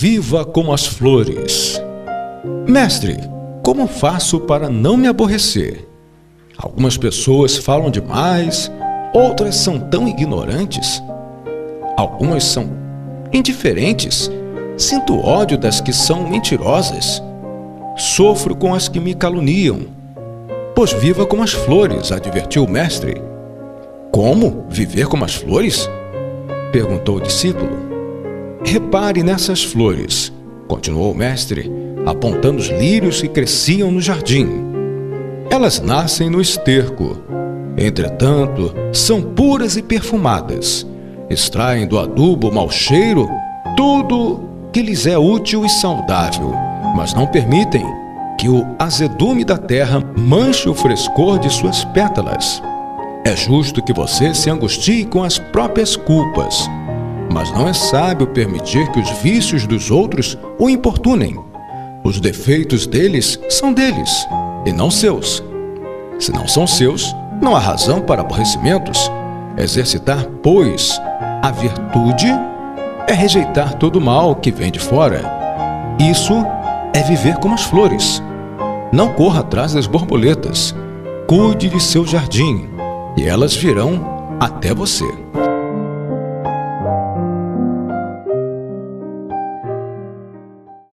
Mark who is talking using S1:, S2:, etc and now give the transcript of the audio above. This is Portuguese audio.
S1: Viva como as flores. Mestre, como faço para não me aborrecer? Algumas pessoas falam demais, outras são tão ignorantes. Algumas são indiferentes. Sinto ódio das que são mentirosas. Sofro com as que me caluniam. Pois viva como as flores, advertiu o mestre. Como viver como as flores? perguntou o discípulo. Repare nessas flores, continuou o mestre, apontando os lírios que cresciam no jardim. Elas nascem no esterco. Entretanto, são puras e perfumadas. Extraem do adubo mau cheiro tudo que lhes é útil e saudável, mas não permitem que o azedume da terra manche o frescor de suas pétalas. É justo que você se angustie com as próprias culpas mas não é sábio permitir que os vícios dos outros o importunem. Os defeitos deles são deles e não seus. Se não são seus, não há razão para aborrecimentos. Exercitar, pois, a virtude é rejeitar todo o mal que vem de fora. Isso é viver como as flores. Não corra atrás das borboletas. Cuide de seu jardim e elas virão até você.